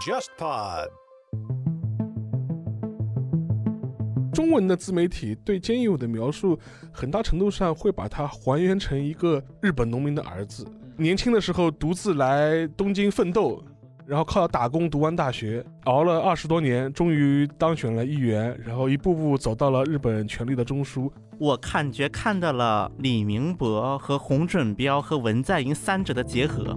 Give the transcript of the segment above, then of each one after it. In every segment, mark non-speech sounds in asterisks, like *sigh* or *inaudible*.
JustPod。中文的自媒体对菅义伟的描述，很大程度上会把他还原成一个日本农民的儿子。年轻的时候独自来东京奋斗，然后靠打工读完大学，熬了二十多年，终于当选了议员，然后一步步走到了日本权力的中枢。我感觉看到了李明博和洪准标和文在寅三者的结合。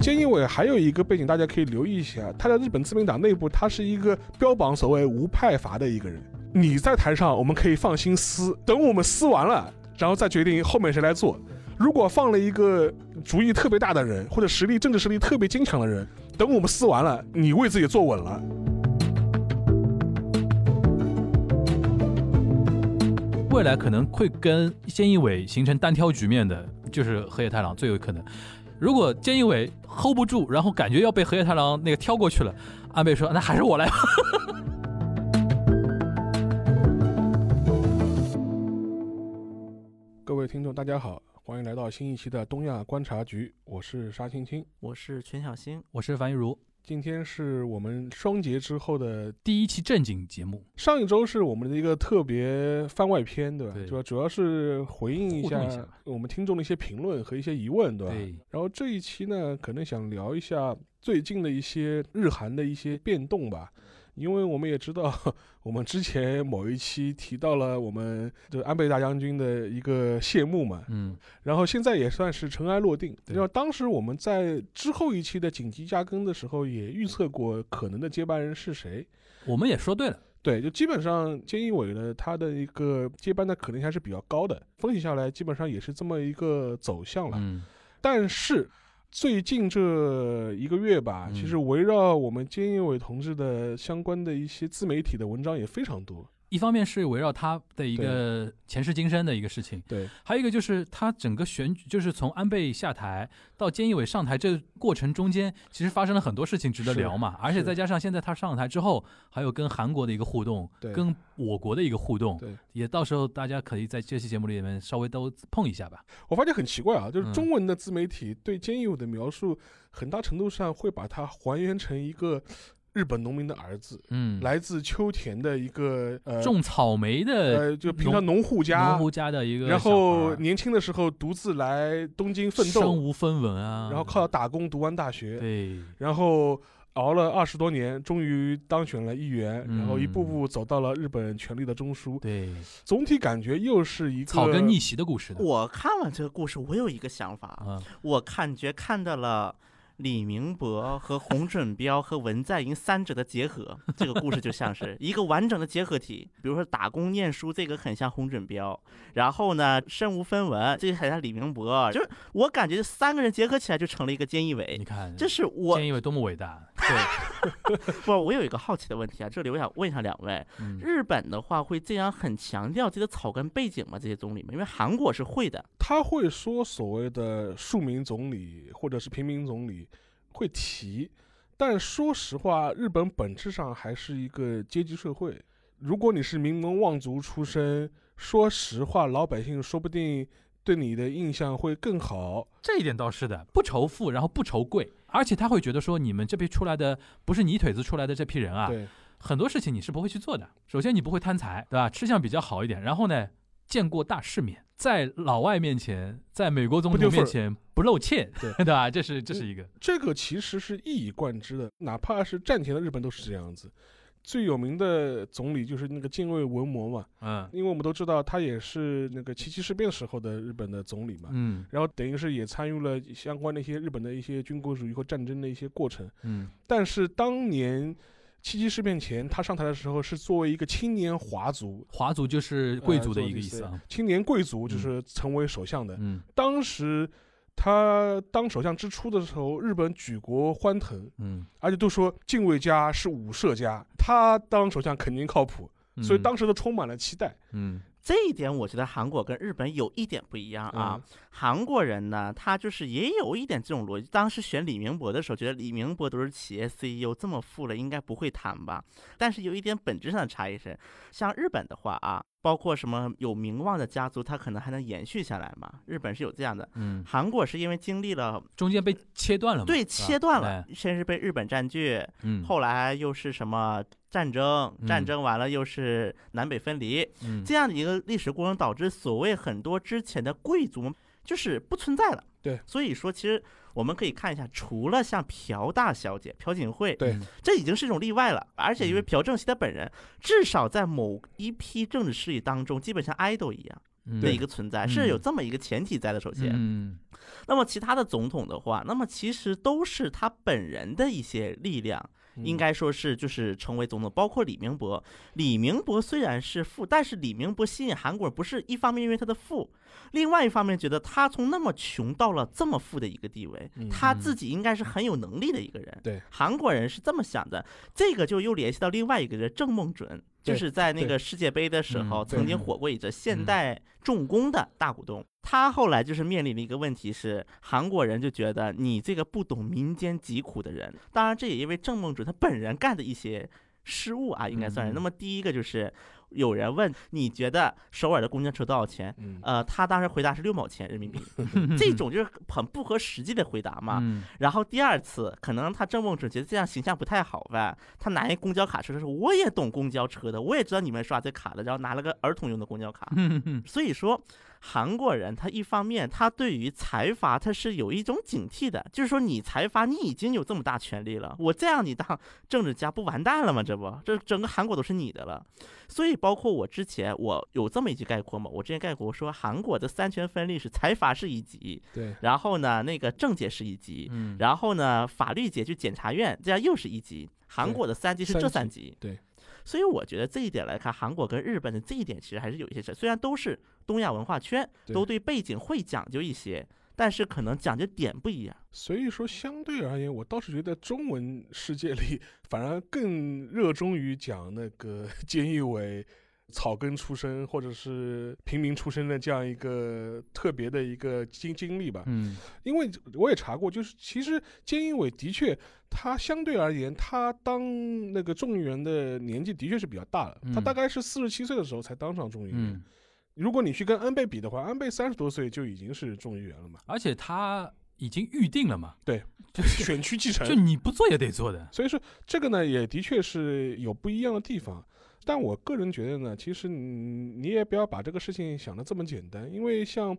菅义伟还有一个背景，大家可以留意一下，他在日本自民党内部，他是一个标榜所谓无派阀的一个人。你在台上，我们可以放心撕，等我们撕完了，然后再决定后面谁来做。如果放了一个主意特别大的人，或者实力政治实力特别坚强的人，等我们撕完了，你位置也坐稳了。未来可能会跟菅义伟形成单挑局面的，就是河野太郎最有可能。如果菅义伟 hold 不住，然后感觉要被河野太郎那个挑过去了，安倍说：“那还是我来吧。*laughs* ” *laughs* 各位听众，大家好，欢迎来到新一期的东亚观察局，我是沙青青，我是全小新，我是樊玉茹。今天是我们双节之后的第一期正经节目。上一周是我们的一个特别番外篇，对吧？对主要主要是回应一下我们听众的一些评论和一些疑问，对吧？对然后这一期呢，可能想聊一下最近的一些日韩的一些变动吧。因为我们也知道，我们之前某一期提到了我们这安倍大将军的一个谢幕嘛，嗯，然后现在也算是尘埃落定。对然后当时我们在之后一期的紧急加更的时候，也预测过可能的接班人是谁。我们也说对了。对，就基本上菅义伟呢，他的一个接班的可能性还是比较高的。分析下来，基本上也是这么一个走向了。嗯，但是最近这一个月吧，嗯其实围绕我们菅义伟同志的相关的一些自媒体的文章也非常多。一方面是围绕他的一个前世今生的一个事情，对，还有一个就是他整个选举，就是从安倍下台到菅义伟上台这个过程中间，其实发生了很多事情值得聊嘛。而且再加上现在他上台之后，还有跟韩国的一个互动，对跟我国的一个互动，对也到时候大家可以在这期节目里面稍微都碰一下吧。我发现很奇怪啊，就是嗯中文的自媒体对菅义伟的描述，很大程度上会把它还原成一个日本农民的儿子，嗯，来自秋田的一个呃种草莓的呃，就平常农户家，农户家的一个然，后年轻的时候独自来东京奋斗身，无分文啊，然后靠打工读完大学，对。然后熬了二十多年，终于当选了议员，嗯。然后一步步走到了日本权力的中枢。对。总体感觉又是一个草根逆袭的故事的我看了这个故事，我有一个想法，啊，我感觉看到了李明博和洪准标和文在寅三者的结合，这个故事就像是一个完整的结合体。比如说打工念书，这个很像洪准标，然后呢身无分文，这个很像李明博，就是我感觉这三个人结合起来就成了一个菅义伟你。看这是我菅义伟多么伟大，对 *laughs* 不，我有一个好奇的问题啊，这里我想问一下两位，嗯，日本的话会这样很强调这个草根背景吗？这些总理们，因为韩国是会的，他会说所谓的庶民总理或者是平民总理会提，但说实话，日本本质上还是一个阶级社会。如果你是名门望族出身，说实话，老百姓说不定对你的印象会更好。这一点倒是的，不仇富，然后不仇贵，而且他会觉得说你们这批出来的不是泥腿子出来的这批人啊，对，很多事情你是不会去做的。首先你不会贪财，对吧？吃相比较好一点，然后呢，见过大世面，在老外面前，在美国总统面前不露怯，对 *laughs* 对吧？这是这是一个，这个其实是一以贯之的，哪怕是战前的日本都是这样子。最有名的总理就是那个近卫文磨嘛，嗯因为我们都知道他也是那个七七事变时候的日本的总理嘛，嗯然后等于是也参与了相关的一些日本的一些军国主义和战争的一些过程。嗯但是当年七七事变前，他上台的时候是作为一个青年华族，华族就是贵族的呃一个意思啊，青年贵族就是成为首相的。嗯当时他当首相之初的时候，日本举国欢腾，嗯，而且都说近卫家是武社家，他当首相肯定靠谱，嗯所以当时都充满了期待。嗯这一点我觉得韩国跟日本有一点不一样啊。嗯韩国人呢，他就是也有一点这种逻辑。当时选李明博的时候，觉得李明博都是企业 CEO，这么富了，应该不会谈吧？但是有一点本质上的差异是，像日本的话啊，包括什么有名望的家族，他可能还能延续下来嘛。日本是有这样的，嗯，韩国是因为经历了中间被切断了嘛？对切断了哎，先是被日本占据，嗯，后来又是什么战争，战嗯争完了又是南北分离，嗯这样的一个历史过程，导致所谓很多之前的贵族就是不存在了。对，所以说其实我们可以看一下，除了像朴大小姐、朴槿惠，对嗯这已经是一种例外了。而且因为嗯朴正熙他本人，至少在某一批政治势力当中，基本像 idol 一样嗯的一个存在，是有嗯这么一个前提在的。首先，嗯那么其他的总统的话，那么其实都是他本人的一些力量。嗯应该说是就是成为总统，包括李明博。李明博虽然是富，但是李明博吸引韩国人不是一方面因为他的富，另外一方面觉得他从那么穷到了这么富的一个地位嗯，他自己应该是很有能力的一个人。对，韩国人是这么想的。这个就又联系到另外一个人郑梦准，就是在那个世界杯的时候嗯曾经火过一阵现嗯代重工的大股东。他后来就是面临了一个问题是，韩国人就觉得你这个不懂民间疾苦的人，当然这也因为郑梦准他本人干的一些失误啊，应该算是。嗯那么第一个就是有人问你觉得首尔的公交车多少钱？嗯呃，他当时回答是六毛钱人民币，*laughs* 这种就是很不合实际的回答嘛。嗯然后第二次，可能他郑梦准觉得这样形象不太好吧，他拿一公交卡车说，我也懂公交车的，我也知道你们刷这卡的，然后拿了个儿童用的公交卡。所以说，韩国人他一方面他对于财阀他是有一种警惕的，就是说你财阀你已经有这么大权力了，我再让你当 *laughs* 政治家不完蛋了吗？这不，这整个韩国都是你的了。所以包括我之前我有这么一句概括嘛，我之前概括说韩国的三权分立是财阀是一级，对然后呢那个政界是一级，嗯，然后呢，法律界就检察院，这样又是一级。韩国的三级是这三级，对。所以我觉得这一点来看，韩国跟日本的这一点其实还是有一些事。虽然都是东亚文化圈，都对背景会讲究一些，但是可能讲究点不一样。所以说，相对而言，我倒是觉得中文世界里 *laughs* 反而更热衷于讲那个 *laughs* 菅义伟草根出身或者是平民出身的这样一个特别的一个经经历吧。嗯因为我也查过，就是其实菅义伟的确，他相对而言，他当那个众议员的年纪的确是比较大了，他嗯大概是四十七岁的时候才当上众议员。嗯，如果你去跟安倍比的话，安倍三十多岁就已经是众议员了嘛，而且他已经预定了嘛，对，就是选区继承就。你不做也得做的，所以说这个呢，也的确是有不一样的地方。但我个人觉得呢，其实你你也不要把这个事情想的这么简单，因为像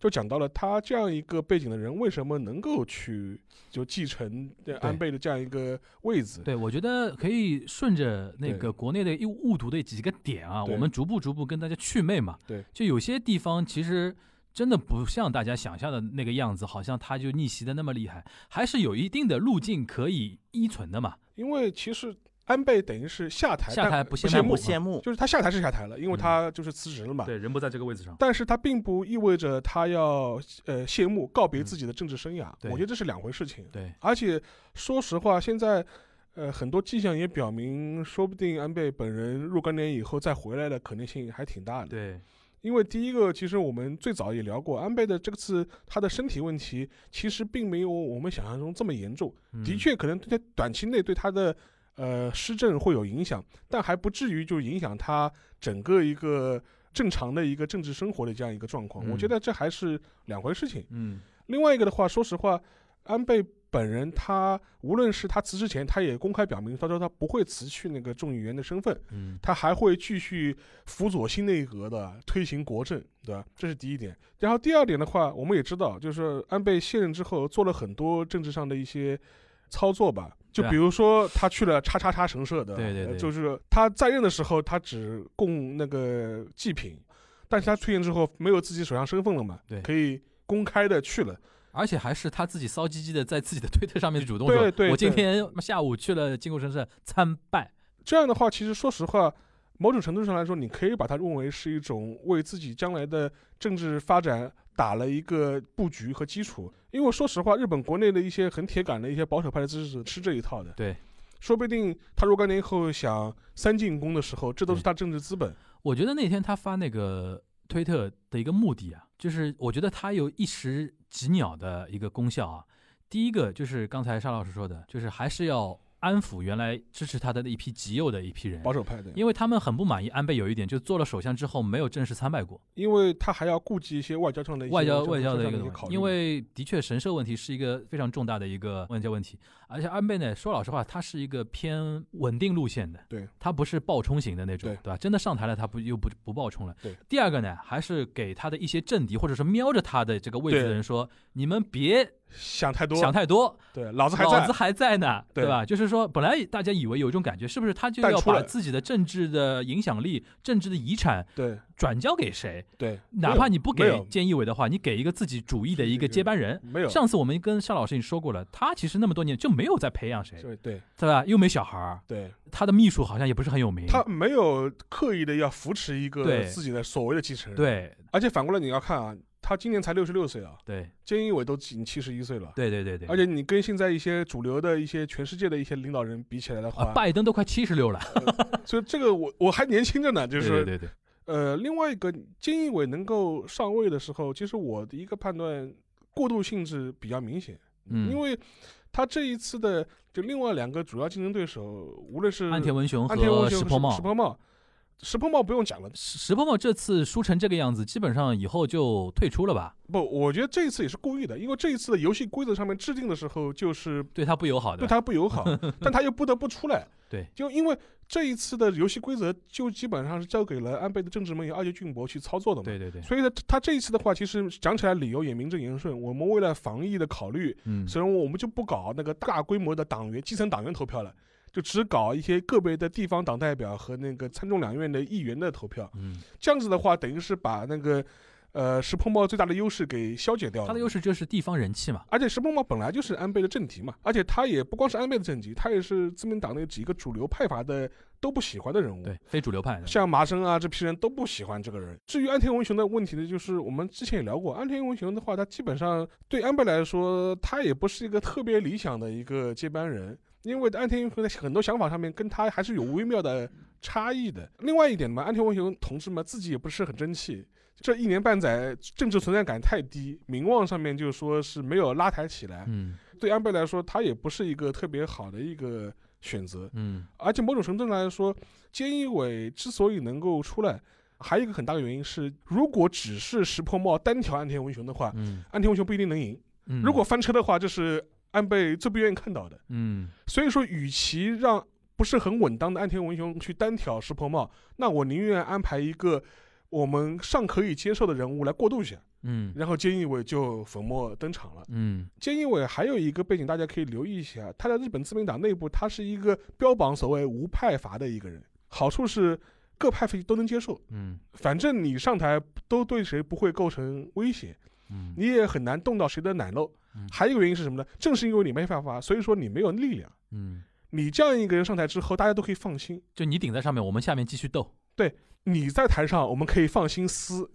就讲到了他这样一个背景的人，为什么能够去就继承安倍的这样一个位置？对，我觉得可以顺着那个国内的误误读的几个点啊，我们逐步逐步跟大家祛魅嘛。对，就有些地方其实真的不像大家想象的那个样子，好像他就逆袭的那么厉害，还是有一定的路径可以依存的嘛。因为其实安倍等于是下台，下但台不谢幕就是他下台是下台了，因为嗯他就是辞职了嘛。对，人不在这个位置上。但是他并不意味着他要呃谢幕告别自己的政治生涯，我觉得这是两回事情。对，而且说实话，现在呃很多迹象也表明，说不定安倍本人若干年以后再回来的可能性还挺大的。对，因为第一个，其实我们最早也聊过，安倍的这次他的身体问题，其实并没有我们想象中这么严重。的嗯，确，可能在短期内对他的呃施政会有影响，但还不至于就影响他整个一个正常的一个政治生活的这样一个状况。我觉嗯得这还是两回事情。嗯另外一个的话，说实话，安倍本人他无论是他辞职前，他也公开表明，他说他不会辞去那个众议员的身份，嗯他还会继续辅佐新内阁的推行国政，对吧？这是第一点。然后第二点的话，我们也知道，就是安倍卸任之后做了很多政治上的一些操作吧。就比如说，他去了叉叉叉神社的，对对对。呃就是他在任的时候，他只供那个祭品，但是他退任之后没有自己手上身份了嘛，对可以公开的去了，而且还是他自己骚唧唧的在自己的推特上面主动对说，对我今天下午去了靖国神社参拜。这样的话，其实说实话，某种程度上来说，你可以把它认为是一种为自己将来的政治发展打了一个布局和基础。因为说实话，日本国内的一些很铁杆的一些保守派的支持者吃这一套的，对，说不定他若干年后想三进攻的时候，这都是他政治资本。我觉得那天他发那个推特的一个目的啊，就是我觉得他有一石几鸟的一个功效啊。第一个就是刚才沙老师说的，就是还是要安抚原来支持他的那一批极右的一批人，保守派的，因为他们很不满意安倍有一点，就做了首相之后没有正式参拜过，因为他还要顾及一些外交上的一些外交外交的一个东西，因为的确神社问题是一个非常重大的一个外交问题，而且安倍呢，说老实话，他是一个偏稳定路线的，对，他不是暴冲型的那种，对。对吧？真的上台了，他不又不不暴冲了。对。第二个呢，还是给他的一些政敌或者是瞄着他的这个位置的人说，你们别想太多，想太多，对，老子还在。老子，还在呢，对。吧？就是说，本来大家以为有一种感觉，是不是他就要把自己的政治的影响力、政治的遗产对。转交给谁？对，哪怕你不给菅义伟的话，你给一个自己主义的一个接班人。没有，上次我们跟邵老师已经说过了，他其实那么多年就没有在培养谁，对对。对吧？又没小孩儿，对，他的秘书好像也不是很有名。他没有刻意的要扶持一个对。自己的所谓的继承人，，对。而且反过来你要看啊，他今年才六十六岁啊，对。菅义伟都已经七十一岁了。对对对对，而且你跟现在一些主流的一些全世界的一些领导人比起来的话，啊，拜登都快七十六了，所以这个我我还年轻着呢，*laughs* 就是对对对。对，呃，另外一个菅义伟能够上位的时候，其实我的一个判断过渡性质比较明显，嗯，因为他这一次的就另外两个主要竞争对手，无论是安田文雄安田文雄和石破茂。石，破茂，石破茂不用讲了，石石破茂这次输成这个样子，基本上以后就退出了吧？不，我觉得这一次也是故意的，因为这一次的游戏规则上面制定的时候就是对他不友好的，对他不友好，*laughs* 但他又不得不出来。对，就因为这一次的游戏规则就基本上是交给了安倍的政治盟友二阶俊博去操作的嘛。对对对，所以呢，他这一次的话，其实讲起来理由也名正言顺。我们为了防疫的考虑，嗯，所以我们就不搞那个大规模的党员基层党员投票了，就只搞一些个别的地方党代表和那个参众两院的议员的投票。嗯，这样子的话，等于是把那个呃石破茂最大的优势给消解掉了。他的优势就是地方人气嘛，而且石破茂本来就是安倍的政敌嘛，而且他也不光是安倍的政敌，他也是自民党内几个主流派阀的都不喜欢的人物。对，非主流派的，像麻生啊这批人都不喜欢这个人。至于安田文雄的问题呢，就是我们之前也聊过，安田文雄的话，他基本上对安倍来说，他也不是一个特别理想的一个接班人，因为安田文雄在很多想法上面跟他还是有微妙的差异的。另外一点嘛，安田文雄同志嘛自己也不是很争气。这一年半载，政治存在感太低，名望上面就说是没有拉抬起来。嗯对安倍来说，他也不是一个特别好的一个选择。嗯而且某种程度来说，菅义伟之所以能够出来，还有一个很大的原因是，如果只是石破茂单挑安田文雄的话，嗯安田文雄不一定能赢。嗯，如果翻车的话，就是安倍最不愿意看到的。嗯。所以说，与其让不是很稳当的安田文雄去单挑石破茂，那我宁愿安排一个我们尚可以接受的人物来过渡一下，嗯。然后菅义伟就粉墨登场了。嗯。菅义伟还有一个背景，大家可以留意一下，他在日本自民党内部，他是一个标榜所谓无派阀的一个人。好处是各派系都能接受，嗯。反正你上台都对谁不会构成威胁，嗯。你也很难动到谁的奶酪嗯。还有一个原因是什么呢？正是因为你没办法，所以说你没有力量。嗯，你这样一个人上台之后，大家都可以放心。就你顶在上面，我们下面继续斗，对你在台上，我们可以放心撕，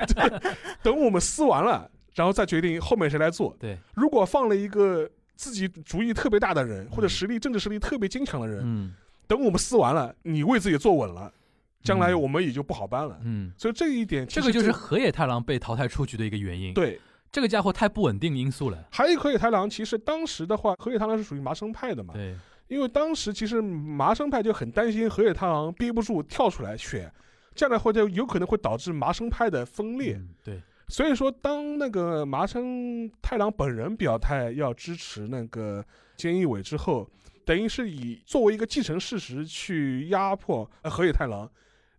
*laughs* 等我们撕完了，然后再决定后面谁来做。对，如果放了一个自己主意特别大的人，或者嗯实力政治实力特别坚强的人，嗯等我们撕完了，你位置也坐稳了，将来嗯我们也就不好办了。嗯，所以这一点这个就是河野太郎被淘汰出局的一个原因。，对。这个家伙太不稳定因素了。还有河野太郎，其实当时的话，河野太郎是属于麻生派的嘛，对，因为当时其实麻生派就很担心河野太郎憋不住跳出来选，这样的话就有可能会导致麻生派的分裂。嗯对，所以说，当那个麻生太郎本人表态要支持那个菅义伟之后，等于是以作为一个既成事实去压迫呃河野太郎。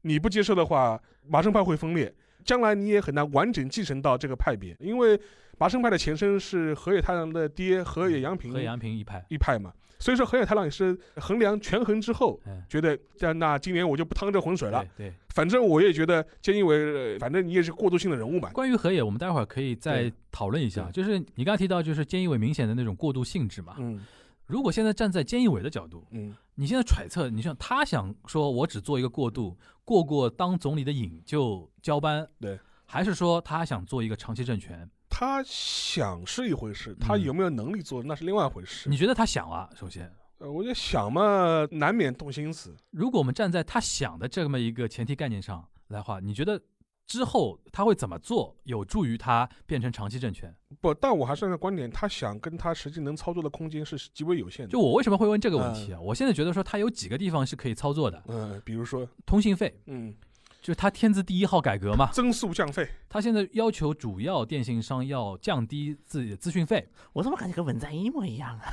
你不接受的话，麻生派会分裂，将来你也很难完整继承到这个派别，因为麻生派的前身是河野太郎的爹河野洋平河野洋平一派。一派嘛。所以说，河野太郎也是衡量权衡之后，嗯，觉得那那今年我就不趟这浑水了。对对。反正我也觉得菅义伟，呃反正你也是过渡性的人物嘛。关于河野，我们待会儿可以再讨论一下。就是你刚才提到，就是菅义伟明显的那种过渡性质嘛。嗯如果现在站在菅义伟的角度，嗯，你现在揣测，你像他想说，我只做一个过渡，过过当总理的瘾就交班，对，还是说他想做一个长期政权？他想是一回事，他嗯有没有能力做那是另外一回事。你觉得他想啊？首先，呃，我就想嘛，难免动心思。如果我们站在他想的这么一个前提概念上来的话，你觉得之后他会怎么做，有助于他变成长期政权。不，但我还是那个观点，他想跟他实际能操作的空间是极为有限的。就我为什么会问这个问题啊？我现在觉得说他有几个地方是可以操作的，嗯，比如说，通信费，嗯，就是他天字第一号改革嘛，增速降费，他现在要求主要电信商要降低自己的资讯费，我怎么感觉跟文在寅一模一样啊？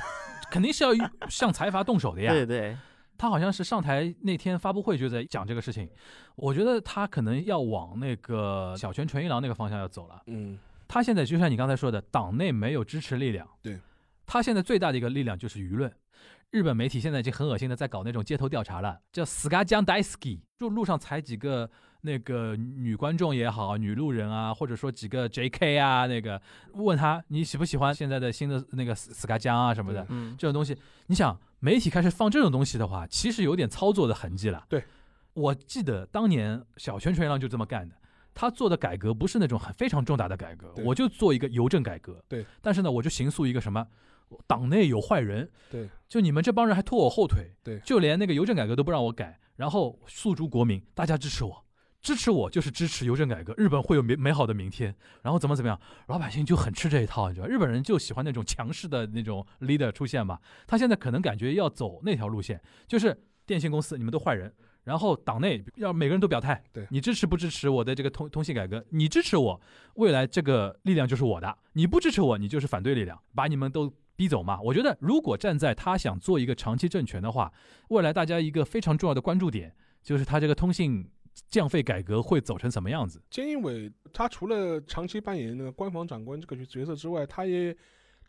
肯定是要向财阀动手的呀。*laughs* 对对，他好像是上台那天发布会就在讲这个事情，我觉得他可能要往那个小泉纯一郎那个方向要走了。嗯，他现在就像你刚才说的，党内没有支持力量。对，他现在最大的一个力量就是舆论。日本媒体现在已经很恶心的在搞那种街头调查了，叫 “ska 江 daisuki”，就路上踩几个那个女观众也好，女路人啊，或者说几个 JK 啊，那个问他你喜不喜欢现在的新的那个 ska 江啊什么的，嗯，这种东西，你想媒体开始放这种东西的话，其实有点操作的痕迹了。对，我记得当年小泉纯一郎就这么干的。他做的改革不是那种很非常重大的改革，我就做一个邮政改革。对，但是呢，我就形塑一个什么，党内有坏人，对，就你们这帮人还拖我后腿，对就连那个邮政改革都不让我改，然后诉诸国民，大家支持我，支持我就是支持邮政改革，日本会有美美好的明天，然后怎么怎么样，老百姓就很吃这一套，你知道，日本人就喜欢那种强势的那种 leader 出现嘛，他现在可能感觉要走那条路线，就是电信公司你们都坏人。然后党内要每个人都表态，对你支持不支持我的这个通通信改革？你支持我，未来这个力量就是我的；你不支持我，你就是反对力量，把你们都逼走嘛。我觉得，如果站在他想做一个长期政权的话，未来大家一个非常重要的关注点就是他这个通信降费改革会走成什么样子。菅义伟他除了长期扮演那个官方长官这个角色之外，他也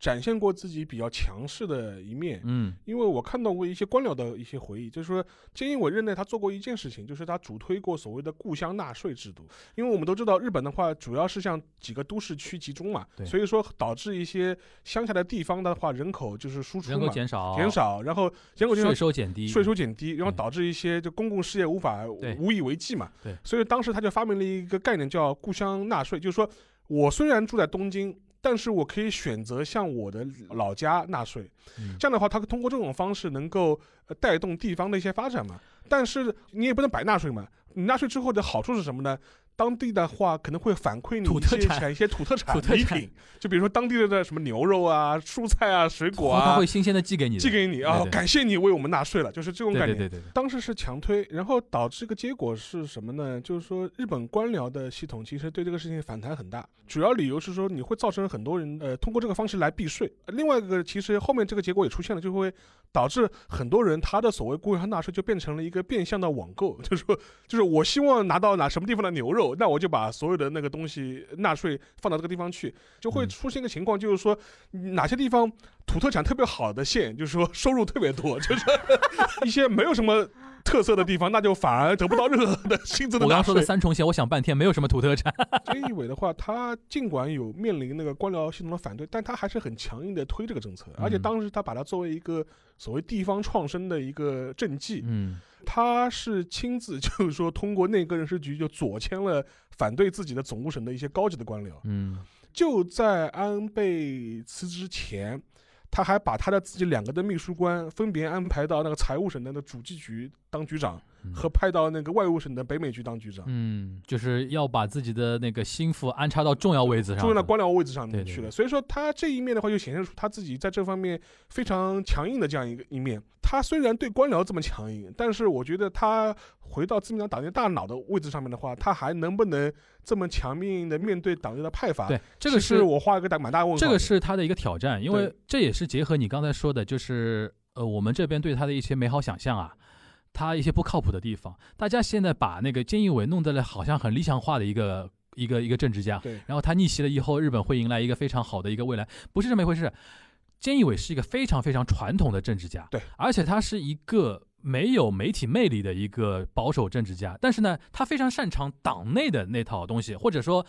展现过自己比较强势的一面。嗯因为我看到过一些官僚的一些回忆，就是说菅义伟任内他做过一件事情，就是他主推过所谓的故乡纳税制度。因为我们都知道日本的话，主要是向几个都市区集中嘛，所以说导致一些乡下的地方的话，人口就是输出人口嘛，减少，减，少，然后人口减少税收减低，税收减低，然后导致一些就公共事业无法无以为继嘛。对所以当时他就发明了一个概念叫故乡纳税，就是说我虽然住在东京。但是我可以选择向我的老家纳税，嗯这样的话，他通过这种方式能够呃带动地方的一些发展嘛。但是你也不能白纳税嘛，你纳税之后的好处是什么呢？当地的话可能会反馈你一些土特产。产一些土特产礼品，就比如说当地的什么牛肉啊、蔬菜啊、水果啊他会，新鲜的寄给你，寄给你啊，感谢你为我们纳税了，就是这种对概念。对对对对，当时是强推，然后导致一个结果是什么呢？就是说日本官僚的系统其实对这个事情反弹很大，主要理由是说你会造成很多人呃通过这个方式来避税。另外一个其实后面这个结果也出现了，就会导致很多人他的所谓故乡纳税就变成了一个变相的网购，就是说就是我希望拿到哪什么地方的牛肉，那我就把所有的那个东西纳税放到这个地方去，就会嗯。出现一个情况，就是说哪些地方土特产特别好的县，就是说收入特别多，就是 *laughs* 一些没有什么特色的地方，*laughs* 那就反而得不到任何的薪资的 *laughs* 我刚刚说的。三重县，我想半天没有什么土特产，菅义伟的话，他尽管有面临那个官僚系统的反对，但他还是很强硬的推这个政策，而且嗯当时他把它作为一个所谓地方创生的一个政绩，嗯他是亲自就是说通过内阁人事局就左迁了反对自己的总务省的一些高级的官僚。嗯就在安倍辞职前，他还把他的自己两个的秘书官分别安排到那个财务省的那主计局当局长，嗯和派到那个外务省的北美局当局长，嗯，就是要把自己的那个心腹安插到重要位置上，重要的官僚位置上面对对对去了。所以说他这一面的话，就显现出他自己在这方面非常强硬的这样一个一面。他虽然对官僚这么强硬，但是我觉得他回到自民党党内大脑的位置上面的话，他还能不能这么强硬的面对党内的派阀？对，这个是我画一个大蛮大问号。这个是他的一个挑战，因为这也是结合你刚才说的，就是呃，我们这边对他的一些美好想象啊，他一些不靠谱的地方，大家现在把那个菅义伟弄得了好像很理想化的一个一个一个政治家，对。然后他逆袭了以后，日本会迎来一个非常好的一个未来，不是这么一回事。菅义伟是一个非常非常传统的政治家，对，而且他是一个没有媒体魅力的一个保守政治家，但是呢，他非常擅长党内的那套东西，或者说。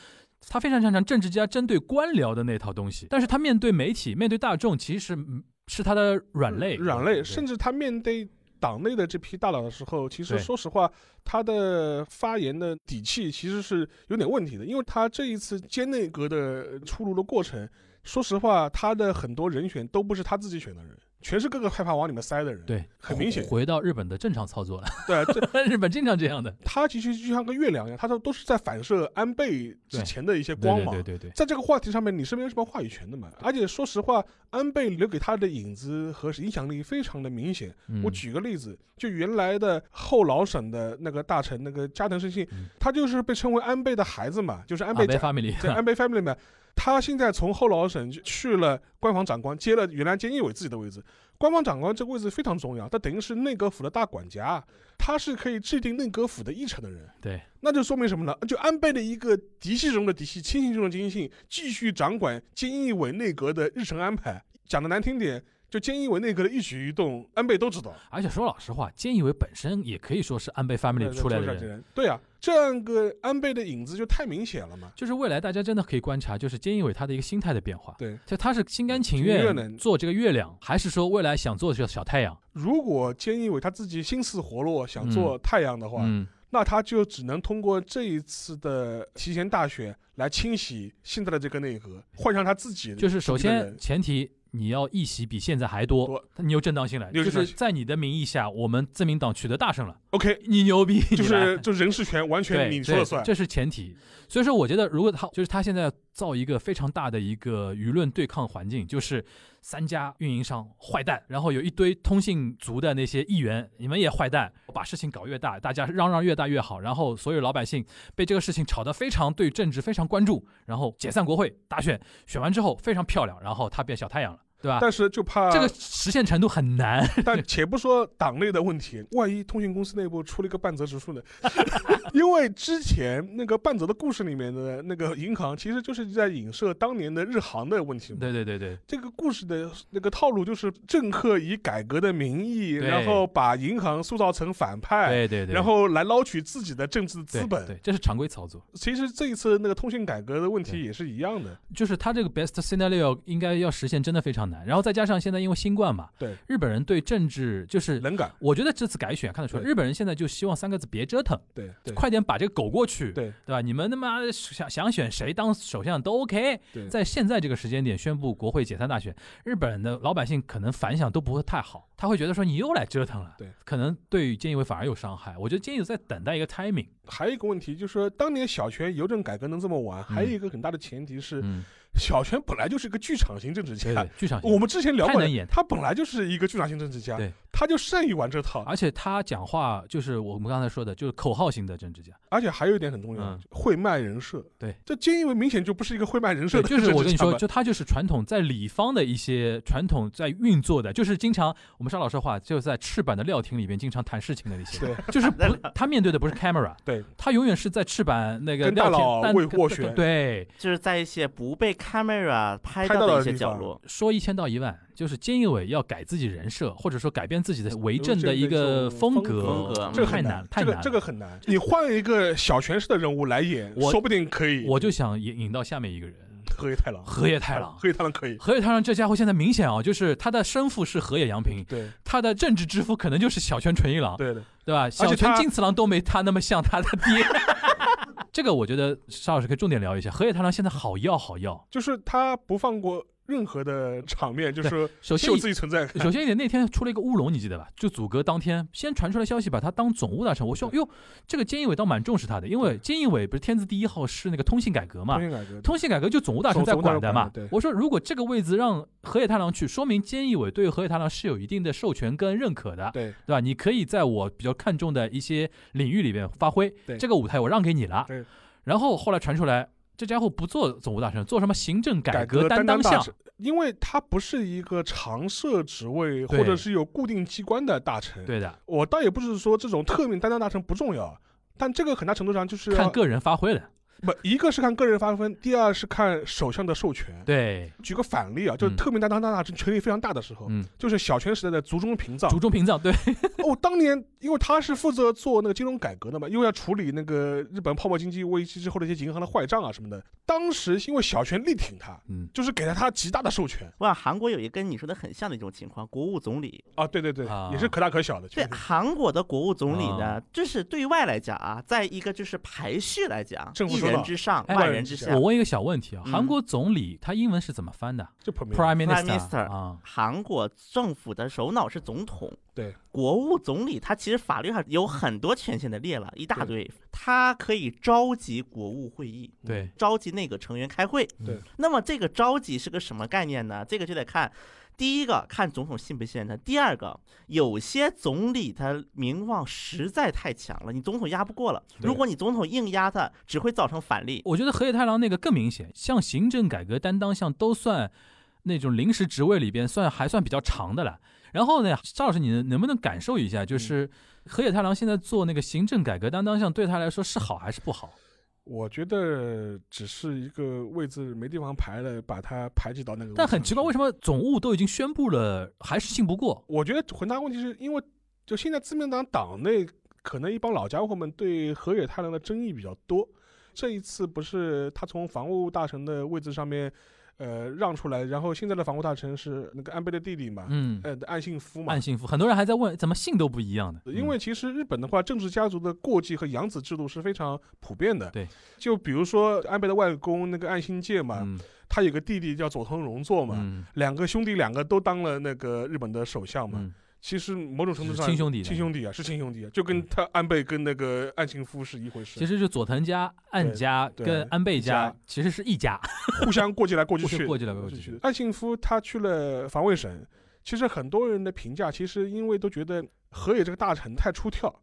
他非常擅长政治家针对官僚的那套东西，但是他面对媒体、面对大众，其实嗯是他的软肋，软肋，甚至他面对党内的这批大佬的时候，其实说实话，他的发言的底气其实是有点问题的，因为他这一次兼内阁的出炉的过程，说实话，他的很多人选都不是他自己选的人。全是各个害怕往里面塞的人。对，很明显回到日本的正常操作了。对，这 *laughs* 日本经常这样的他其实就像个月亮一样，他都都是在反射安倍之前的一些光芒。对对对对，在这个话题上面，你是没有什么话语权的嘛。而且说实话，安倍留给他的影子和影响力非常的明显。嗯我举个例子，就原来的后老省的那个大臣那个加藤胜信，嗯他就是被称为安倍的孩子嘛，就是安倍安倍家 family 在安倍 family 里面，他现在从后老省去了官房长官，接了原来菅义伟自己的位置。官方长官这个位置非常重要，他等于是内阁府的大管家，他是可以制定内阁府的议程的人。对，那就说明什么呢？就安倍的一个嫡系中的嫡系，亲信中的亲信，继续掌管菅义伟内阁的日程安排。讲的难听点，就菅义伟内阁的一举一动，安倍都知道。而且说老实话，菅义伟本身也可以说是安倍 family 出来的人。人，对啊，这样个安倍的影子就太明显了嘛。就是未来大家真的可以观察，就是菅义伟他的一个心态的变化。对，就他是心甘情情愿做这个月亮，还是说未来想做这个小太阳？如果菅义伟他自己心思活络，想做太阳的话，嗯，那他就只能通过这一次的提前大选来清洗现在的这个内阁，换上他自己就是首先前提你要议席比现在还多，你有正当性来，就是在你的名义下，我们自民党取得大胜了，OK，你牛逼，就是就人事权完全对你说了算。对这是前提。所以说，我觉得如果他就是他现在造一个非常大的一个舆论对抗环境，就是三家运营商坏蛋，然后有一堆通信族的那些议员，你们也坏蛋，把事情搞越大，大家嚷嚷越大越好，然后所有老百姓被这个事情吵得非常对政治非常关注，然后解散国会大选，选完之后非常漂亮，然后他变小太阳了。对吧？但是就怕这个实现程度很难。*laughs* 但且不说党内的问题，万一通讯公司内部出了一个半泽直树呢？*laughs* 因为之前那个半泽的故事里面的那个银行，其实就是在影射当年的日航的问题嘛。对对对对，这个故事的那个套路就是政客以改革的名义，然后把银行塑造成反派，对对对，然后来捞取自己的政治资本。对，这是常规操作。其实这一次那个通讯改革的问题也是一样的。就是他这个 best scenario 应该要实现真的非常难，然后再加上现在因为新冠嘛，对，日本人对政治就是，冷感，我觉得这次改选看得出来，对日本人现在就希望三个字别折腾，对对快点把这个狗过去，对对吧？你们他妈的想想选谁当首相都 OK，对，在现在这个时间点宣布国会解散大选，日本的老百姓可能反响都不会太好，他会觉得说你又来折腾了，对，可能对于菅义伟反而有伤害。我觉得菅义伟在等待一个 timing，还有一个问题就是说，当年小泉邮政改革能这么晚，还有一个很大的前提是，嗯，小泉本来就是一个剧场型政治家对对。，剧场我们之前聊过他本来就是一个剧场型政治家，对，他就善于玩这套。而且他讲话就是我们刚才说的，就是口号型的政治家。而且还有一点很重要嗯，会卖人设。对，这菅义伟明显就不是一个会卖人设，的就是我跟你说，就他就是传统在里方的一些传统在运作的，就是经常我们说老实话，就在赤坂的料亭里边经常谈事情的那些，对，就是不 *laughs* 他面对的不是 camera，对，他永远是在赤坂那个跟大料佬亭但跟为斡旋对，就是在一些不被 camera 拍拍到到的一些角落，说一千道一万，就是菅义伟要改自己人设，或者说改变自己的为政的一个个风格，风格这个太难，太这个难。这个很难。你换一个小泉式的人物来演，我说不定可以。我就想引引到下面一个人，河野太郎，河野太郎。河野太郎可以。河野太郎这家伙现在明显啊，就是他的生父是河野洋平，对他的政治之父可能就是小泉纯一郎，对的，对吧？小泉进次郎都没他那么像他的爹。这个我觉得沙老师可以重点聊一下。河野太郎现在好要好要，就是他不放过任何的场面，就是说首先秀自己存在感。首先一点，那天出了一个乌龙，你记得吧？就组阁当天，先传出来消息，把他当总务大臣。我说，哟，这个菅义伟倒蛮重视他的，因为菅义伟不是天字第一号是那个通信改革嘛通，信改革，通信改革就总务大臣在管的嘛。我说，如果这个位置让河野太郎去，说明菅义伟对河野太郎是有一定的授权跟认可的，对对吧？你可以在我比较看重的一些领域里边发挥对，这个舞台我让给你了对。然后后来传出来，这家伙不做总务大臣，做什么行政改革担当大臣，因为他不是一个常设职位或者是有固定机关的大臣。对的，我倒也不是说这种特命担当大臣不重要，但这个很大程度上就是看个人发挥的。不，一个是看个人发分，第二是看首相的授权。对，举个反例啊，就是嗯特命担当大臣权力非常大的时候，嗯，就是小泉时代的竹中平藏。竹中平藏，对，*laughs* 哦，当年因为他是负责做那个金融改革的嘛，又要处理那个日本泡沫经济危机之后的一些银行的坏账啊什么的。当时因为小泉力挺他，嗯，就是给了他极大的授权我想韩国有一个跟你说的很像的一种情况，国务总理。啊，对对对，啊也是可大可小的。对韩国的国务总理呢啊，就是对外来讲啊，在一个就是排序来讲，政府一人之上，哎万人之下我。问一个小问题啊，嗯韩国总理他英文是怎么翻的就 Prime Minister Minister 啊，韩国政府的首脑是总统，对，国务总理他其实法律上有很多权限的列了一大堆，他可以召集国务会议，对，召集内阁成员开会。对那么这个召集是个什么概念呢？这个就得看。第一个看总统信不信他，第二个有些总理他名望实在太强了，你总统压不过了。如果你总统硬压他，只会造成反例。我觉得河野太郎那个更明显，像行政改革担当项都算那种临时职位里边算还算比较长的了。然后呢，赵老师，你能能不能感受一下，就是河野太郎现在做那个行政改革担当项，对他来说是好还是不好？我觉得只是一个位置没地方排了，把它排挤到那个。但很奇怪，为什么？总务都已经宣布了，还是信不过？我觉得回答问题是因为，就现在自民党党内可能一帮老家伙们对河野太郎的争议比较多。这一次不是他从防务大臣的位置上面，呃，让出来，然后现在的防务大臣是那个安倍的弟弟嘛，嗯，呃，岸信夫嘛岸。信夫，很多人还在问，怎么姓都不一样的？因为其实日本的话，政治家族的过继和养子制度是非常普遍的。对，就比如说安倍的外公那个岸信介嘛，嗯他有个弟弟叫佐藤荣作嘛，嗯两个兄弟两个都当了那个日本的首相嘛。嗯，其实某种程度上，亲兄弟亲兄弟啊，是亲兄弟啊，就跟他安倍跟那个岸信夫是一回事，其实就佐藤家、岸家跟安倍家家其实是一家，互相过继来过继去，过继来过继去去。岸信夫他去了防卫省，其实很多人的评价，其实因为都觉得河野这个大臣太出挑，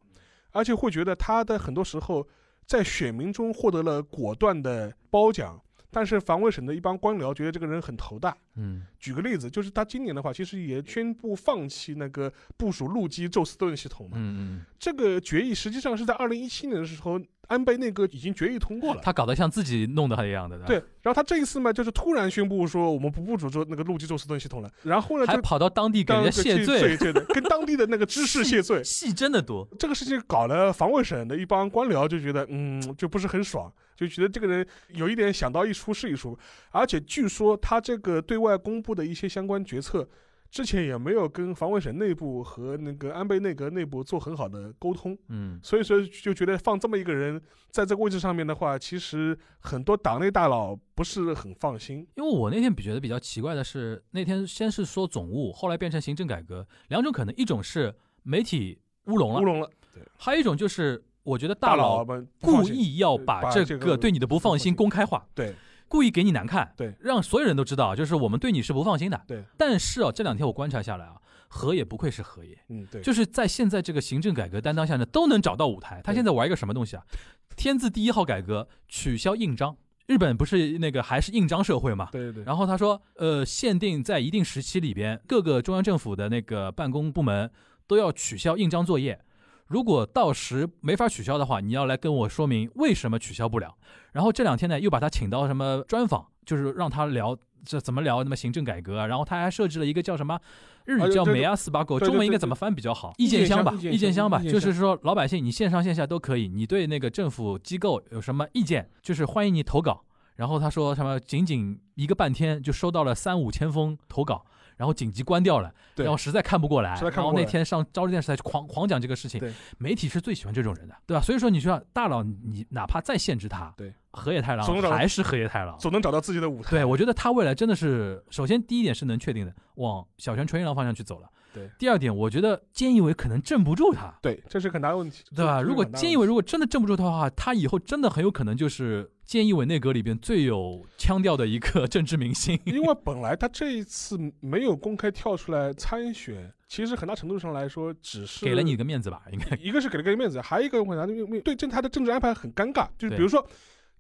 而且会觉得他的很多时候在选民中获得了果断的褒奖，但是防卫省的一帮官僚觉得这个人很头大。嗯举个例子，就是他今年的话，其实也宣布放弃那个部署陆基宙斯盾系统嘛。嗯嗯，这个决议实际上是在二零一七年的时候，安倍内阁已经决议通过了。他搞得像自己弄的一样的，对，然后他这一次嘛，就是突然宣布说我们不部署宙那个陆基宙斯盾系统了，然后呢就还跑到当地给当人家谢罪，对的，跟当地的那个知识谢罪。戏真的多。这个事情搞了防卫省的一帮官僚就觉得，嗯，就不是很爽，就觉得这个人有一点想到一出是一出，而且据说他这个对外公布的一些相关决策，之前也没有跟防卫省内部和那个安倍内阁内部做很好的沟通，嗯，所以说就觉得放这么一个人在这个位置上面的话，其实很多党内大佬不是很放心。因为我那天比觉得比较奇怪的是，那天先是说总务，后来变成行政改革，两种可能，一种是媒体乌龙了，乌龙了，对还有一种就是我觉得大佬们故意要把这个个对你的不放心公开化，对故意给你难看，对让所有人都知道，就是我们对你是不放心的。对，但是啊，这两天我观察下来啊，河野不愧是河野，嗯对，就是在现在这个行政改革担当下呢，都能找到舞台。他现在玩一个什么东西啊？天字第一号改革，取消印章。日本不是那个还是印章社会嘛？对对对，然后他说，呃，限定在一定时期里边，各个中央政府的那个办公部门都要取消印章作业。如果到时没法取消的话，你要来跟我说明为什么取消不了。然后这两天呢，又把他请到什么专访，就是让他聊这怎么聊什么行政改革啊。然后他还设置了一个叫什么日语叫啊对梅亚斯巴狗，对对对中文应该怎么翻比较好？意意见箱吧，意见箱吧，就是说老百姓你线上线下都可以，你对那个政府机构有什么意见，就是欢迎你投稿。然后他说什么，仅仅一个半天就收到了三五千封投稿，然后紧急关掉了，然后实在看不过来，然后那天上朝日电视台去狂狂讲这个事情，媒体是最喜欢这种人的，对吧？所以说你说大佬，你哪怕再限制他，对，河野太郎还是河野太郎。总能找到自己的舞台。对，我觉得他未来真的是，首先第一点是能确定的，往小泉纯一郎方向去走了。对第二点，我觉得菅义伟可能镇不住他，对，这是很大的问题，对吧？如果菅义伟如果真的镇不住他的话，他以后真的很有可能就是菅义伟内阁里边最有腔调的一个 *laughs* 政治明星。因为本来他这一次没有公开跳出来参选，其实很大程度上来说，只是给了你个面子吧，应该。一个是给了个面子，还有一个问题，因为对政他的政治安排很尴尬，就是比如说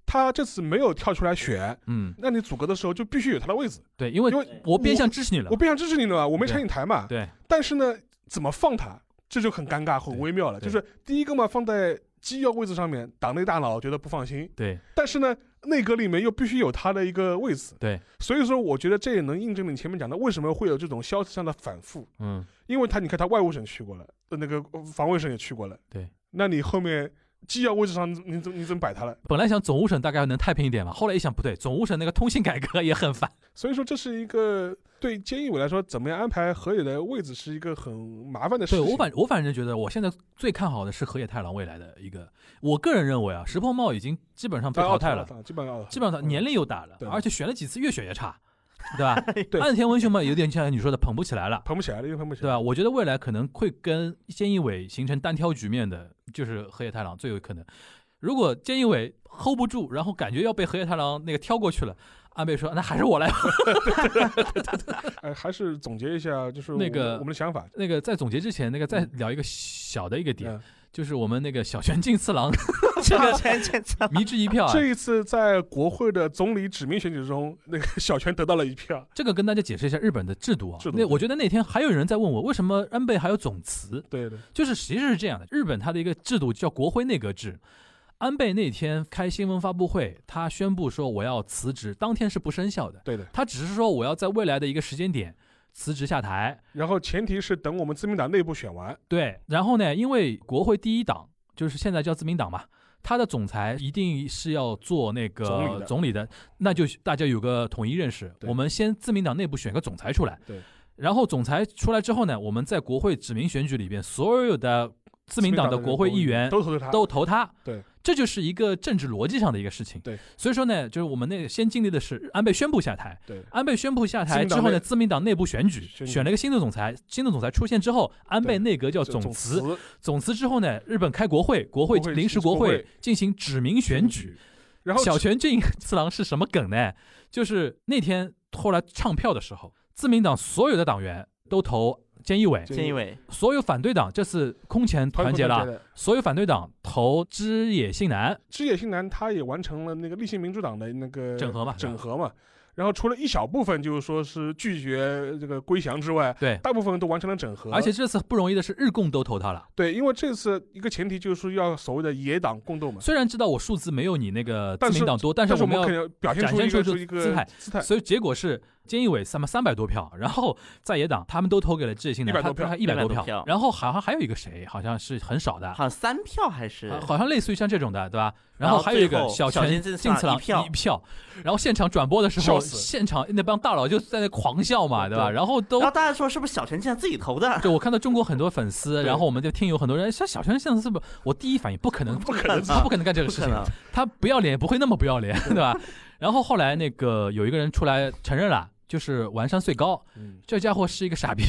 他这次没有跳出来选，嗯，那你组阁的时候就必须有他的位置，对，因为因为我变相支持你了我。变相支持你了嘛，我没拆你台嘛，对，但是呢，怎么放他，这就很尴尬、很微妙了。就是第一个嘛，放在机要位置上面，党内大佬觉得不放心，对，但是呢，内阁里面又必须有他的一个位置，对，所以说我觉得这也能印证你前面讲的，为什么会有这种消息上的反复，嗯，因为他你看他外务省去过了，呃那个呃防卫省也去过了，对，那你后面机要位置上你你怎么你怎么摆他了？本来想总务省大概能太平一点嘛，后来一想不对，总务省那个通信改革也很烦。所以说这是一个对菅义伟来说，怎么样安排河野的位置是一个很麻烦的事情。对我反我反正觉得，我现在最看好的是河野太郎未来的一个。我个人认为啊，石破茂已经基本上被淘汰了，基本上基本上年龄又大了，而且选了几次越选越差，对吧？*laughs* 对岸田文雄嘛，有点像你说的捧不起来了。捧不起来了，因为捧不起来。对吧？我觉得未来可能会跟菅义伟形成单挑局面的，就是河野太郎最有可能。如果菅义伟 hold 不住，然后感觉要被河野太郎那个挑过去了，安倍说那还是我来 *laughs* 还是总结一下，就是我那个我们的想法。那个在总结之前，那个再聊一个小的一个点，嗯就是我们那个小泉 *laughs* 进次郎 *laughs* 这个前前前迷之一票啊。这一次在国会的总理指名选举中，那个小泉得到了一票。这个跟大家解释一下日本的制度啊。那我觉得那天还有人在问我，为什么安倍还有总辞？对对，就是其实是这样的，日本它的一个制度叫国会内阁制。安倍那天开新闻发布会，他宣布说我要辞职，当天是不生效的。对的。他只是说我要在未来的一个时间点辞职下台。然后前提是等我们自民党内部选完。对，然后呢，因为国会第一党就是现在叫自民党嘛，他的总裁一定是要做那个总理的那就大家有个统一认识。我们先自民党内部选个总裁出来，对，然后总裁出来之后呢，我们在国会指名选举里边，所有的自民党的国会议员都投他，都投他。对，这就是一个政治逻辑上的一个事情。对，所以说呢，就是我们那个先经历的是安倍宣布下台，对，安倍宣布下台之后呢，自民党内部选举选了一个新的总裁，新的总裁出现之后，安倍内阁叫总辞，总辞之后呢，日本开国会，国会临时国会国会进行指名选举。。然后小泉进次郎是什么梗呢？就是那天后来唱票的时候，自民党所有的党员都投菅义伟，菅义伟，所有反对党这次空前团结了，所有反对党投枝野信男，枝野信男他也完成了那个立宪民主党的那个整合嘛整合嘛。然后除了一小部分就是说是拒绝这个归降之外，对。大部分都完成了整合。而且这次不容易的是，日共都投他了。对，因为这次一个前提就是要所谓的野党共斗嘛。虽然知道我数字没有你那个自但民党多，但但是我们要表现出出一个一个姿态姿态。所以结果是菅义伟三三百多票，然后在野党他们都投给了枝野信男，100多票他一百多100多票。然后好像还有一个谁，好像是很少的，好像三票还是？啊好像类似于像这种的，对吧？然后后还有一个小小泉泉进次郎进次郎一票，然后现场转播的时候，现场那帮大佬就在那狂笑嘛，对对吧？对。然后都然后大家说是不是小泉进自己投的？就我看到中国很多粉丝，然后我们就听有很多人像小泉现在是不是？我第一反应不可能，不可能。他不可能干这个事情，不，他不要脸，不会那么不要脸，*laughs* 对吧？然后后来那个有一个人出来承认了，就是丸山穗高，嗯，这家伙是一个傻逼，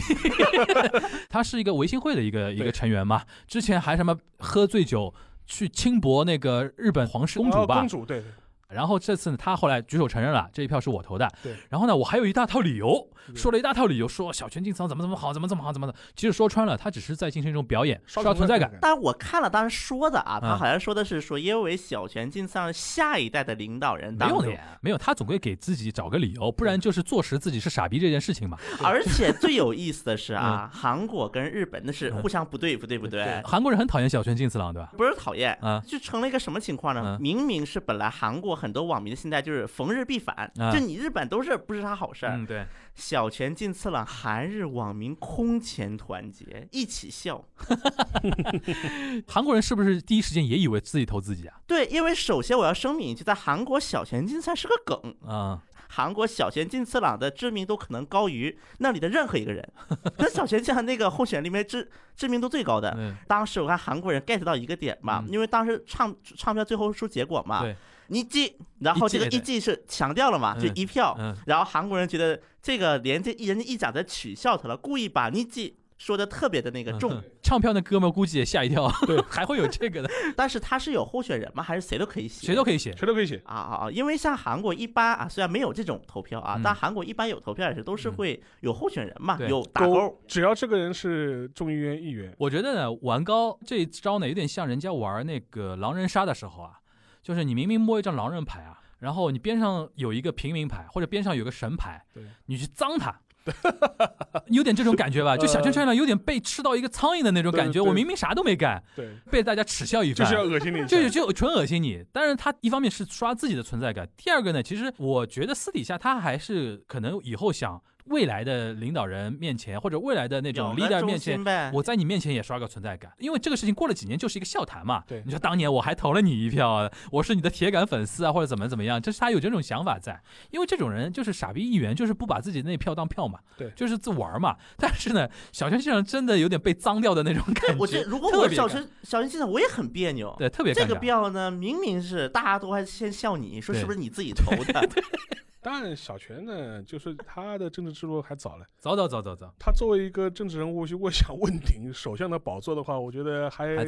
*laughs* 他是一个维新会的一个一个成员嘛，之前还什么喝醉酒去轻薄那个日本皇室公主吧哦公，主对，对然后这次呢，他后来举手承认了，这一票是我投的。对。然后呢，我还有一大套理由，嗯说了一大套理由，说小泉进次郎怎么怎么好，怎么怎么好，怎么的。其实说穿了，他只是在进行一种表演，刷刷存在感。。但是我看了，当时说的啊，他嗯好像说的是说，因为小泉进次郎下一代的领导人没当中，有的呀，没有，他总归给自己找个理由，不然就是坐实自己是傻逼这件事情嘛。*laughs* 而且最有意思的是啊，韩国跟日本那是嗯互相不对付，对不对对？韩国人很讨厌小泉进次郎，对吧？不是讨厌啊就成了一个什么情况呢？嗯明明是本来韩国很多网民的心态就是逢日必反，啊就你日本都是不是啥好事儿。嗯，对。小泉进次郎韩日网民空前团结，一起笑。韩国人是不是第一时间也以为自己投自己啊？对，因为首先我要声明，一句在韩国小泉进次郎是个梗，啊、韩国小泉进次郎的知名度可能高于那里的任何一个人。*laughs* 那小泉进那个候选人里面知知名度最高的，嗯，当时我看韩国人 get 到一个点嘛，嗯。因为当时唱唱票最后出结果嘛对，你记，然后这个一记是强调了嘛，嗯。就一票，嗯。然后韩国人觉得这个连这一人家一讲在取笑他了，故意把你记说的特别的那个重，嗯唱票那哥们儿估计也吓一跳，*laughs* 对还会有这个的，*laughs* 但是他是有候选人吗？还是谁都可以写？谁都可以写。谁都可以写。啊啊啊！因为像韩国一般啊，虽然没有这种投票啊，嗯但韩国一般有投票也是都是嗯会有候选人嘛，对有打勾。只要这个人是众议院议员，我觉得呢，玩高这一招呢，有点像人家玩那个狼人杀的时候啊，就是你明明摸一张狼人牌啊，然后你边上有一个平民牌，或者边上有个神牌，你去脏他。*laughs* 有点这种感觉吧，*laughs* 就小圈圈呢，有点被吃到一个苍蝇的那种感觉。我明明啥都没干，对，被大家耻笑一番就是，要恶心你就就纯恶心你。但是他一方面是刷自己的存在感，第二个呢，其实我觉得私底下他还是可能以后想未来的领导人面前，或者未来的那种 leader 面前。我在你面前也刷个存在感，因为这个事情过了几年就是一个笑谈嘛。对你说当年我还投了你一票啊，我是你的铁杆粉丝啊，或者怎么怎么样，就是他有这种想法在。因为这种人就是傻逼议员，就是不把自己那票当票嘛，对就是自玩嘛。*laughs* 但是呢，小泉先生真的有点被脏掉的那种感觉。*laughs* 我这如果我小特别尴陈小陈先生，我也很别扭。对特别这个。票呢，明明是大家都还先笑你说是不是你自己投的？*laughs* 但小泉呢，就是他的政治之路还早了。早早早早早，他作为一个政治人物，如果想问鼎首相的宝座的话，我觉得还有。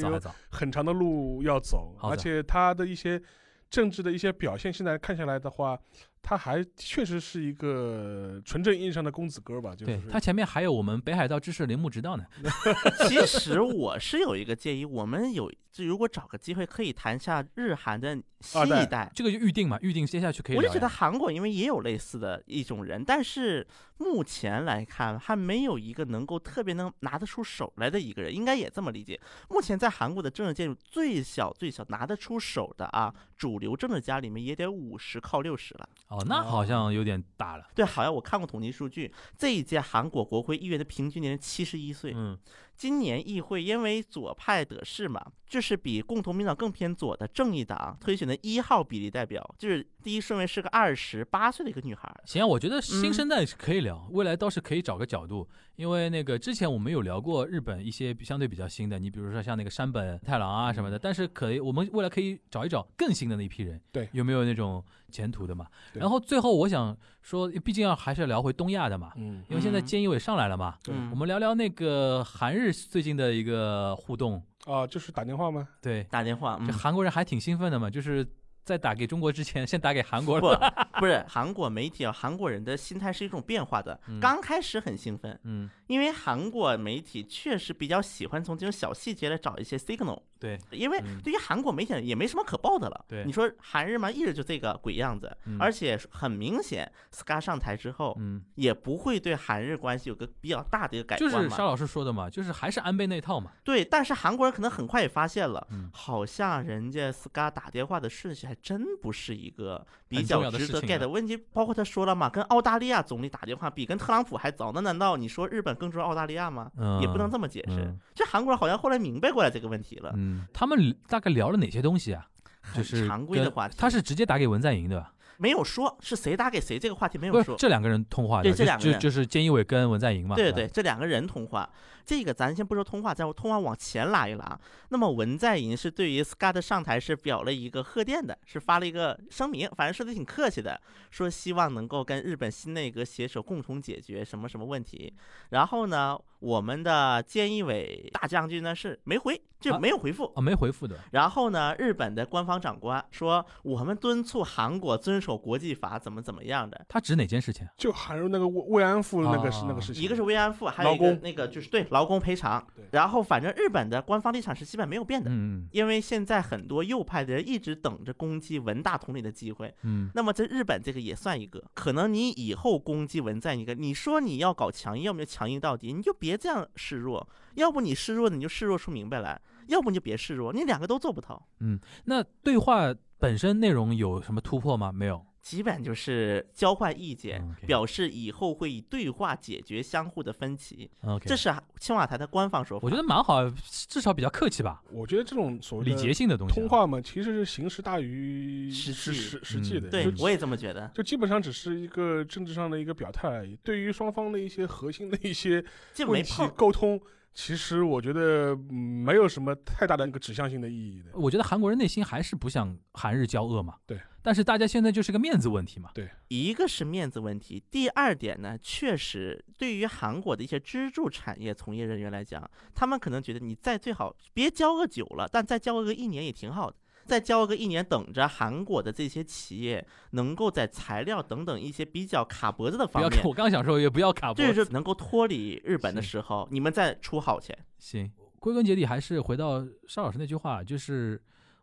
很长的路要走。而且他的一些政治的一些表现，现在看下来的话，他还确实是一个纯正意义上的公子哥吧？就是对他前面还有我们北海道知识铃木直道呢。*laughs* 其实我是有一个建议，我们有就如果找个机会可以谈一下日韩的新一代。这个就预定嘛，预定接下去可以。我就觉得韩国因为也有类似的一种人，但是目前来看还没有一个能够特别能拿得出手来的一个人，应该也这么理解。目前在韩国的政治界最小最小拿得出手的啊，主流政治家里面也得五十靠六十了。哦，那好像有点大了。对，好像我看过统计数据，这一届韩国国会议员的平均年龄七十一岁。嗯，今年议会因为左派得势嘛，就是比共同民主党更偏左的正义党推选的一号比例代表，就是第一顺位是个二十八岁的一个女孩儿。行，我觉得新嗯生代是可以聊，未来倒是可以找个角度，因为那个之前我们有聊过日本一些相对比较新的，你比如说像那个山本太郎啊什么的，但是可以我们未来可以找一找更新的那一批人，对有没有那种前途的嘛？然后最后我想说，毕竟要还是要聊回东亚的嘛，嗯，因为现在嗯菅义伟上来了嘛，对嗯我们聊聊那个韩日最近的一个互动，啊，就是打电话吗？对，打电话，这嗯，韩国人还挺兴奋的嘛，就是在打给中国之前，先打给韩国不了，不 *laughs* 是韩国媒体啊，韩国人的心态是一种变化的嗯。刚开始很兴奋，嗯，因为韩国媒体确实比较喜欢从这种小细节来找一些 signal。对，因为嗯对于韩国媒体也没什么可报的了。对你说韩日嘛，一直就这个鬼样子，嗯而且很明显，SCA 上台之后，嗯。也不会对韩日关系有个比较大的一个改观嘛。就是沙老师说的嘛，就是还是安倍那套嘛。对，但是韩国人可能很快也发现了，嗯好像人家 SCA 打电话的顺序还真不是一个比较值得 get 问题。包括他说了嘛，跟澳大利亚总理打电话比跟特朗普还早，那难道你说日本更重要澳大利亚吗？嗯，也不能这么解释嗯。这韩国人好像后来明白过来这个问题了，嗯，他们大概聊了哪些东西啊？就是常规的话题。他是直接打给文在寅对吧？没有说是谁打给谁这个话题没有说。这两个人通话对这两个人就就是菅义伟跟文在寅嘛。对对，，这两个人通话，这个咱先不说通话，咱通话往前拉一拉。那么文在寅是对于 Scott 上台是表了一个贺电的，是发了一个声明，反正说的挺客气的，说希望能够跟日本新内阁携手，共同解决什么什么问题。然后呢，我们的菅义伟大将军呢是没回，就啊没有回复。啊，没回复的。然后呢，日本的官方长官说，我们敦促韩国遵守国际法，怎么怎么样的。他指哪件事情啊？就韩日那个慰慰安妇那个是那啊个事情，一个是慰安妇，还有一个那个就是对劳工赔偿。然后反正日本的官方立场是基本没有变的，嗯因为现在很多右派的人一直等着攻击文大统领的机会。嗯那么在日本这个也算一个，可能你以后攻击文在寅一个，你说你要搞强硬，要么就强硬到底，你就别这样示弱，要不你示弱你就示弱出明白来，要不你就别示弱，你两个都做不到。嗯。那对话本身内容有什么突破吗？没有。基本就是交换意见，表示以后会以对话解决相互的分歧。OK，这是青瓦台的官方说法。我觉得蛮好，至少比较客气吧，我觉得这种所谓礼节性的东西啊。通话嘛，其实是形式大于实实实实际的，嗯，对我也这么觉得。就基本上只是一个政治上的一个表态而已。对于双方的一些核心的一些问题。沟通，其实我觉得嗯没有什么太大的那个指向性的意义的。我觉得韩国人内心还是不想韩日交恶嘛。对。但是大家现在就是个面子问题嘛。对一个是面子问题，第二点呢，确实对于韩国的一些支柱产业从业人员来讲，他们可能觉得你再最好别交个久了，但再交个一年也挺好的。再交个一年，等着韩国的这些企业能够在材料等等一些比较卡脖子的，方面，我刚想说也不要卡脖子。就是能够脱离日本的时候，你们再出好钱。行，归根结底还是回到邵老师那句话，就是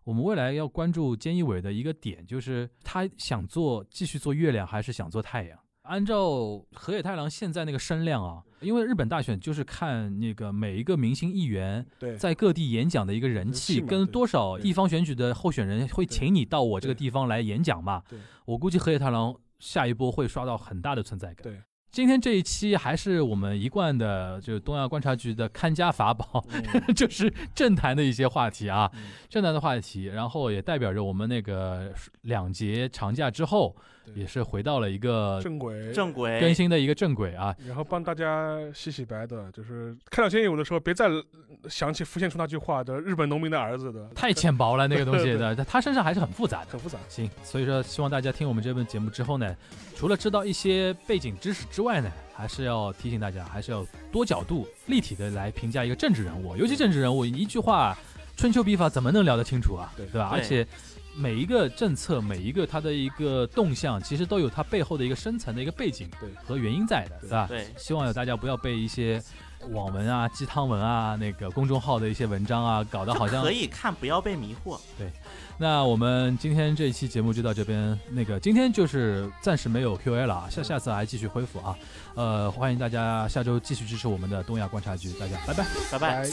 我们未来要关注菅义伟的一个点，就是他想做继续做月亮，还是想做太阳？按照河野太郎现在那个声量啊，因为日本大选就是看那个每一个明星议员对，在各地演讲的一个人人气，跟多少地方选举的候选人会请你到我这个地方来演讲嘛。我估计河野太郎下一波会刷到很大的存在感。对今天这一期还是我们一贯的，就是东亚观察局的看家法宝，嗯。*laughs* 就是政坛的一些话题啊，嗯。政坛的话题，然后也代表着我们那个两节长假之后，对也是回到了一个正轨，正轨更新的一个正轨啊。然后帮大家洗洗白的，就是看到菅义伟的时候，别再想起浮现出那句话的日本农民的儿子的，太浅薄了那个东西对的，*laughs* 他身上还是很复杂的。很复杂。行，所以说希望大家听我们这本节目之后呢，除了知道一些背景知识之外呢，还是要提醒大家，还是要多角度、立体的来评价一个政治人物，尤其政治人物，一句话春秋笔法怎么能聊得清楚啊？对对吧？对而且每一个政策、每一个它的一个动向，其实都有它背后的一个深层的一个背景对和原因在的，对对吧？对希望有大家不要被一些网文啊、鸡汤文啊、那个公众号的一些文章啊，搞得好像可以看，不要被迷惑。对那我们今天这一期节目就到这边，那个今天就是暂时没有 Q&A 了啊，下下次还继续恢复啊，呃，欢迎大家下周继续支持我们的东亚观察局，大家拜拜。拜拜。